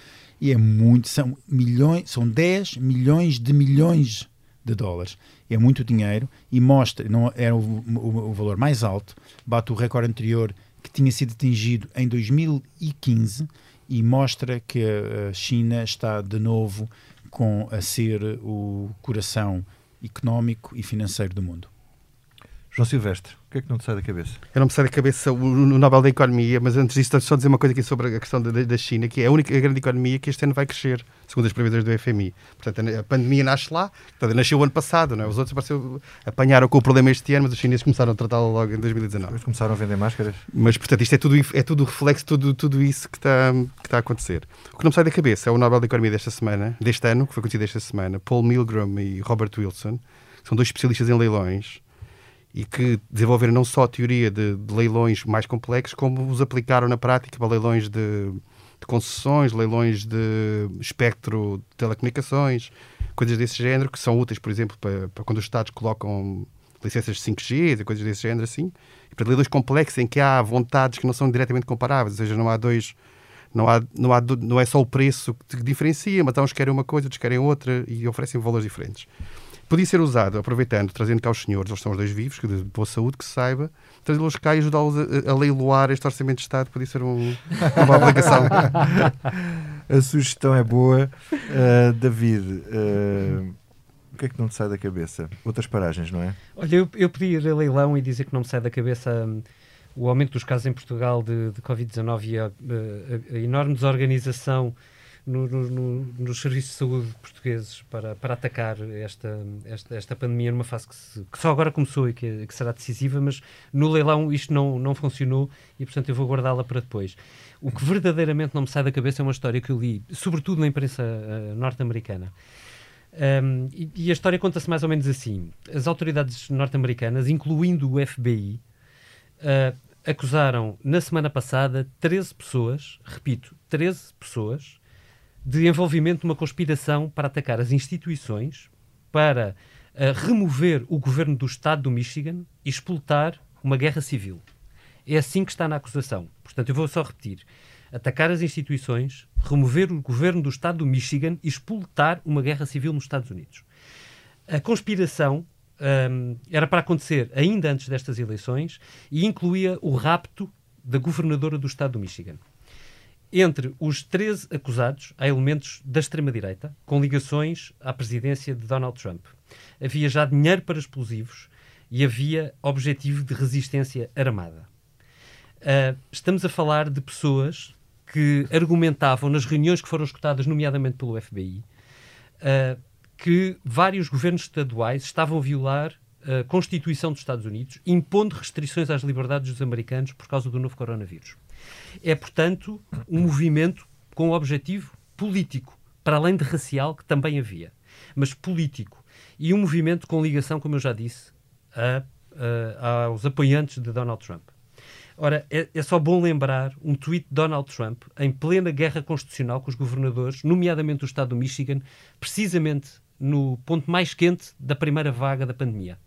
E é muito, são milhões, são 10 milhões de milhões de dólares. É muito dinheiro e mostra, não era o, o, o valor mais alto, bate o recorde anterior que tinha sido atingido em 2015 e mostra que a China está de novo com a ser o coração económico e financeiro do mundo. João Silvestre, que é que não te sai da cabeça? Eu não me sai da cabeça o, o Nobel da Economia, mas antes disso, só dizer uma coisa aqui sobre a questão da, da China, que é a única grande economia que este ano vai crescer, segundo as previsões do FMI. Portanto, a pandemia nasce lá, portanto, nasceu o ano passado, não é? os outros apareceu, apanharam com o problema este ano, mas os chineses começaram a tratá-lo logo em 2019. Depois começaram a vender máscaras. Mas, portanto, isto é tudo, é tudo reflexo de tudo, tudo isso que está, que está a acontecer. O que não me sai da cabeça é o Nobel da Economia desta semana, deste ano, que foi conhecido esta semana, Paul Milgram e Robert Wilson, são dois especialistas em leilões, e que desenvolveram não só a teoria de, de, leilões mais complexos, como os aplicaram na prática para leilões de, de, concessões, leilões de espectro de telecomunicações, coisas desse género, que são úteis, por exemplo, para, para quando os Estados colocam licenças de 5G e coisas desse género assim, e para leilões complexos em que há vontades que não são diretamente comparáveis, ou seja, não há dois. Não, há, não, há, não é só o preço que diferencia, mas uns querem uma coisa, outros querem outra e oferecem valores diferentes podia ser usado, aproveitando, trazendo cá os senhores, eles são os dois vivos, que de boa saúde, que se saiba, trazê-los cá e ajudá-los a, a, leiloar este orçamento de Estado, podia ser um, uma obrigação. a sugestão é boa. Uh, David, uh, o que é que não te sai da cabeça? Outras paragens, não é? Olha, eu, eu podia ir a leilão e dizer que não me sai da cabeça um, o aumento dos casos em Portugal de, de Covid-19 e a, a, a enorme desorganização no, no, nos serviços de saúde portugueses para, para atacar esta, esta, esta pandemia numa fase que, se, que só agora começou e que, que, será decisiva, mas no leilão isto não, não funcionou e, portanto, eu vou guardá-la para depois. O que verdadeiramente não me sai da cabeça é uma história que eu li, sobretudo na imprensa uh, norte-americana. Um, e, e, a história conta-se mais ou menos assim: as autoridades norte-americanas, incluindo o FBI, uh, eh, acusaram na semana passada 13 pessoas, repito, 13 pessoas, de envolvimento numa conspiração para atacar as instituições, para uh, remover o governo do Estado do Michigan e explotar uma guerra civil. É assim que está na acusação. Portanto, eu vou só repetir: atacar as instituições, remover o governo do Estado do Michigan e explotar uma guerra civil nos Estados Unidos. A conspiração um, era para acontecer ainda antes destas eleições e incluía o rapto da governadora do Estado do Michigan. Entre os 13 acusados, há elementos da extrema-direita, com ligações à presidência de Donald Trump. Havia já dinheiro para explosivos e havia objetivo de resistência armada. Uh, estamos a falar de pessoas que argumentavam nas reuniões que foram escutadas, nomeadamente pelo FBI, uh, ah, que vários governos estaduais estavam a violar a Constituição dos Estados Unidos, impondo restrições às liberdades dos americanos por causa do novo coronavírus. É, portanto, um movimento com objetivo político, para além de racial, que também havia, mas político. E um movimento com ligação, como eu já disse, a, a, aos apoiantes de Donald Trump. Ora, é, é, só bom lembrar um tweet de Donald Trump em plena guerra constitucional com os governadores, nomeadamente o estado do Michigan, precisamente no ponto mais quente da primeira vaga da pandemia.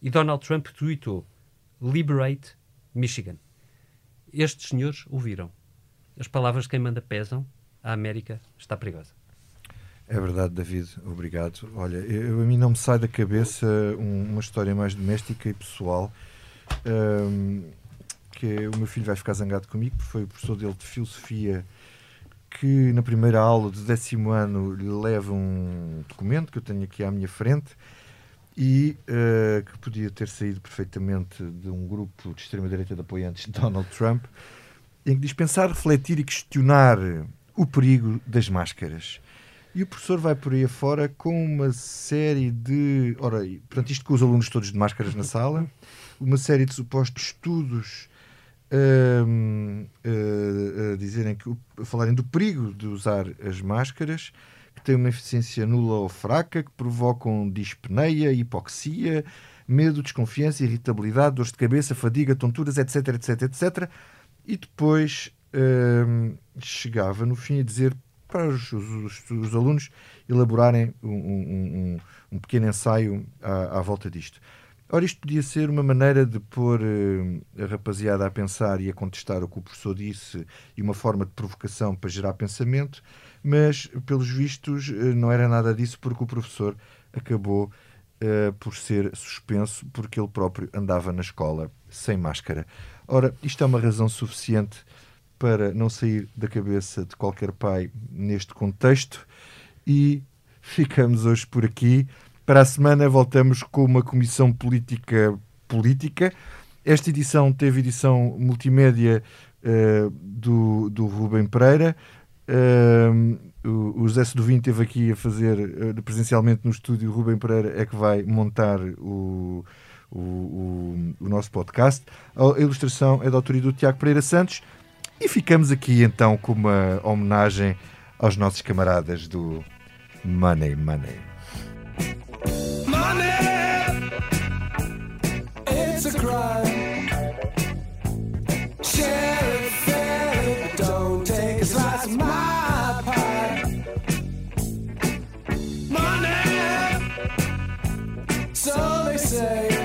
E Donald Trump tweetou: Liberate Michigan. Estes senhores ouviram. As palavras de quem manda pesam. A América está perigosa. É verdade, David, obrigado. Olha, eu, a mim não me sai da cabeça um, uma história mais doméstica e pessoal. Um, que é, o meu filho vai ficar zangado comigo, porque foi o professor dele de filosofia que na primeira aula do décimo ano lhe leva um documento que eu tenho aqui à minha frente e uh, que podia ter saído perfeitamente de um grupo de extrema-direita de apoiantes de Donald Trump, em que diz pensar, refletir e questionar o perigo das máscaras. E o professor vai por aí afora com uma série de. Ora, portanto, isto com os alunos todos de máscaras na sala, uma série de supostos estudos uh, uh, dizerem que, a falarem do perigo de usar as máscaras, que têm uma eficiência nula ou fraca, que provocam dispneia, hipoxia, medo, desconfiança, irritabilidade, dores de cabeça, fadiga, tonturas, etc, etc, etc. E depois uh, chegava no fim a dizer para os, os, os alunos elaborarem um, um, um, um pequeno ensaio à, à volta disto. Ora, isto podia ser uma maneira de pôr uh, a rapaziada a pensar e a contestar o que o professor disse e uma forma de provocação para gerar pensamento, mas, pelos vistos, uh, não era nada disso porque o professor acabou uh, por ser suspenso porque ele próprio andava na escola sem máscara. Ora, isto é uma razão suficiente para não sair da cabeça de qualquer pai neste contexto e ficamos hoje por aqui. Para a semana voltamos com uma comissão política política. Esta edição teve edição multimédia uh, do, do Rubem Pereira. Uh, o, José Sedovim esteve aqui a fazer uh, presencialmente no estúdio. O Rubem Pereira é que vai montar o, o, o, o nosso podcast. A ilustração é da autoria do Tiago Pereira Santos. E ficamos aqui então com uma homenagem aos nossos camaradas do Money. Money, it's a crime. It fairly, don't take a slice of my pie. Money, so they say.